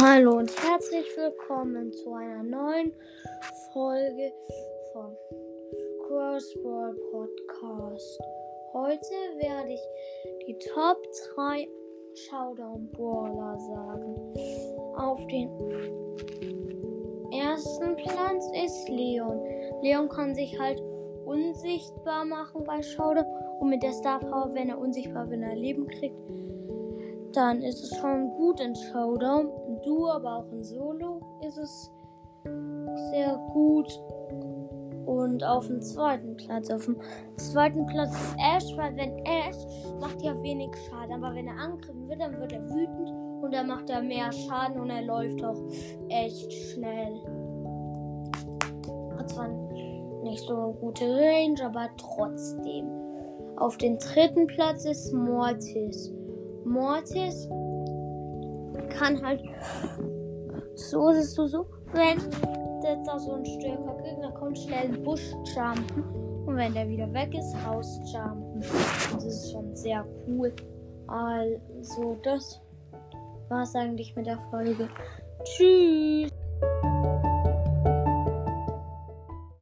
Hallo und herzlich willkommen zu einer neuen Folge von Crossball Podcast. Heute werde ich die Top 3 Showdown Brawler sagen. Auf den ersten Platz ist Leon. Leon kann sich halt unsichtbar machen bei Showdown und mit der Star Power, wenn er unsichtbar, wenn er Leben kriegt, dann ist es schon gut in Showdown. Duo, aber auch in Solo ist es sehr gut. Und auf dem zweiten Platz. Auf dem zweiten Platz ist Ash, weil wenn Ash macht ja wenig Schaden. Aber wenn er angegriffen wird, dann wird er wütend und dann macht er mehr Schaden und er läuft auch echt schnell. Hat zwar nicht so eine gute Range, aber trotzdem. Auf dem dritten Platz ist Mortis. Mortis kann halt so ist es so, so wenn jetzt da so ein stärker Gegner kommt, schnell in den Busch jumpen und wenn der wieder weg ist, rausjumpen. Das ist schon sehr cool. Also das war's eigentlich mit der Folge. Tschüss.